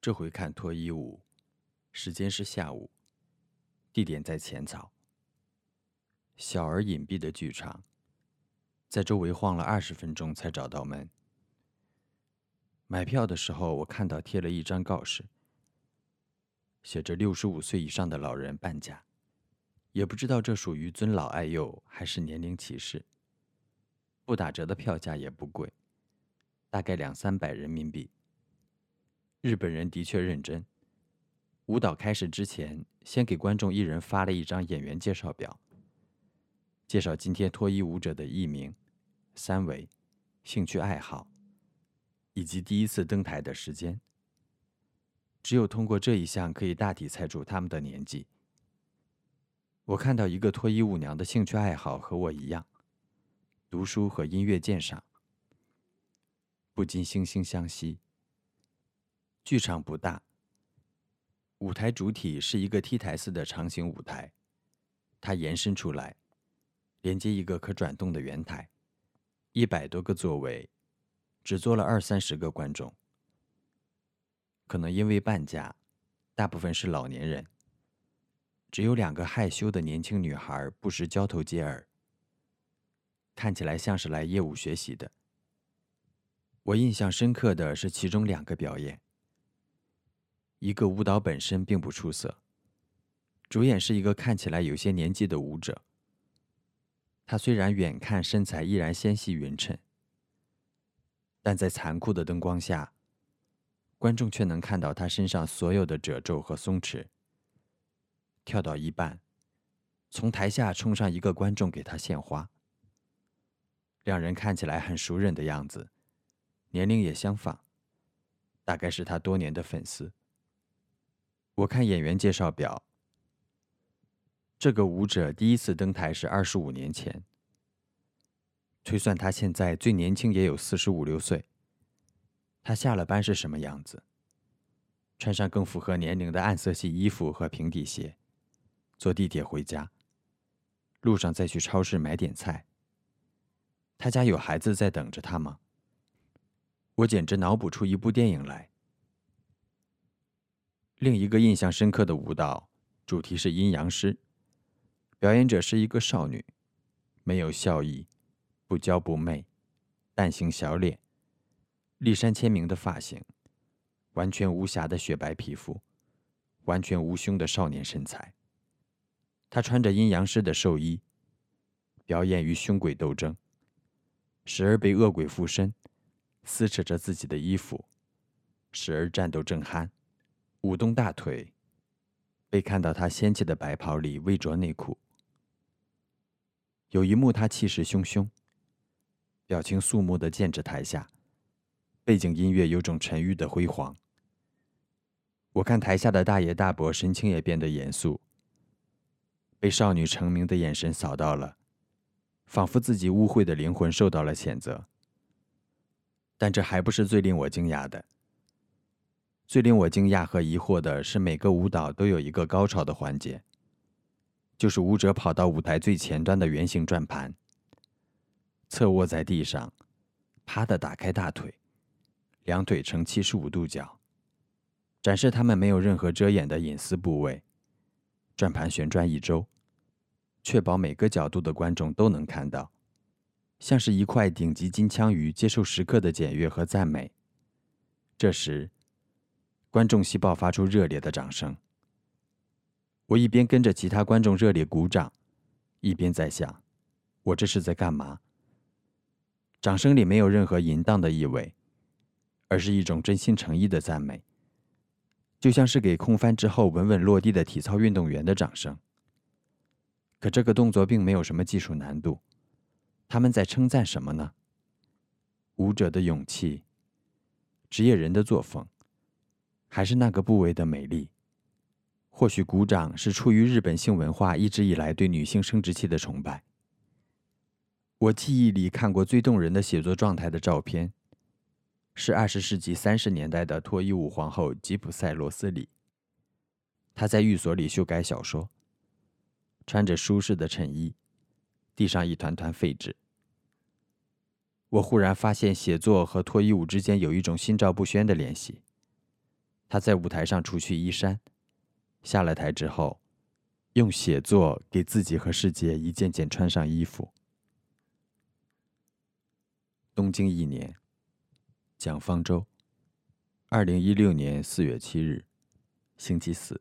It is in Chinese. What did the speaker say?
这回看脱衣舞，时间是下午，地点在浅草。小而隐蔽的剧场，在周围晃了二十分钟才找到门。买票的时候，我看到贴了一张告示，写着“六十五岁以上的老人半价”，也不知道这属于尊老爱幼还是年龄歧视。不打折的票价也不贵，大概两三百人民币。日本人的确认真。舞蹈开始之前，先给观众一人发了一张演员介绍表，介绍今天脱衣舞者的艺名、三围、兴趣爱好，以及第一次登台的时间。只有通过这一项，可以大体猜出他们的年纪。我看到一个脱衣舞娘的兴趣爱好和我一样，读书和音乐鉴赏，不禁惺惺相惜。剧场不大，舞台主体是一个 T 台似的长形舞台，它延伸出来，连接一个可转动的圆台，一百多个座位，只坐了二三十个观众。可能因为半价，大部分是老年人，只有两个害羞的年轻女孩不时交头接耳，看起来像是来业务学习的。我印象深刻的是其中两个表演。一个舞蹈本身并不出色，主演是一个看起来有些年纪的舞者。他虽然远看身材依然纤细匀称，但在残酷的灯光下，观众却能看到他身上所有的褶皱和松弛。跳到一半，从台下冲上一个观众给他献花，两人看起来很熟人的样子，年龄也相仿，大概是他多年的粉丝。我看演员介绍表，这个舞者第一次登台是二十五年前，推算他现在最年轻也有四十五六岁。他下了班是什么样子？穿上更符合年龄的暗色系衣服和平底鞋，坐地铁回家，路上再去超市买点菜。他家有孩子在等着他吗？我简直脑补出一部电影来。另一个印象深刻的舞蹈主题是阴阳师，表演者是一个少女，没有笑意，不娇不媚，淡型小脸，立山签名的发型，完全无瑕的雪白皮肤，完全无胸的少年身材。她穿着阴阳师的寿衣，表演与凶鬼斗争，时而被恶鬼附身，撕扯着自己的衣服，时而战斗正酣。舞动大腿，被看到他掀起的白袍里未着内裤。有一幕，他气势汹汹，表情肃穆的剑指台下，背景音乐有种沉郁的辉煌。我看台下的大爷大伯神情也变得严肃，被少女成名的眼神扫到了，仿佛自己污秽的灵魂受到了谴责。但这还不是最令我惊讶的。最令我惊讶和疑惑的是，每个舞蹈都有一个高潮的环节，就是舞者跑到舞台最前端的圆形转盘，侧卧在地上，啪的打开大腿，两腿呈七十五度角，展示他们没有任何遮掩的隐私部位。转盘旋转一周，确保每个角度的观众都能看到，像是一块顶级金枪鱼接受时刻的检阅和赞美。这时。观众席爆发出热烈的掌声。我一边跟着其他观众热烈鼓掌，一边在想：我这是在干嘛？掌声里没有任何淫荡的意味，而是一种真心诚意的赞美，就像是给空翻之后稳稳落地的体操运动员的掌声。可这个动作并没有什么技术难度，他们在称赞什么呢？舞者的勇气，职业人的作风。还是那个部位的美丽。或许鼓掌是出于日本性文化一直以来对女性生殖器的崇拜。我记忆里看过最动人的写作状态的照片，是二十世纪三十年代的脱衣舞皇后吉普赛罗斯里。她在寓所里修改小说，穿着舒适的衬衣，地上一团团废纸。我忽然发现写作和脱衣舞之间有一种心照不宣的联系。他在舞台上除去衣衫，下了台之后，用写作给自己和世界一件件穿上衣服。东京一年，蒋方舟，二零一六年四月七日，星期四。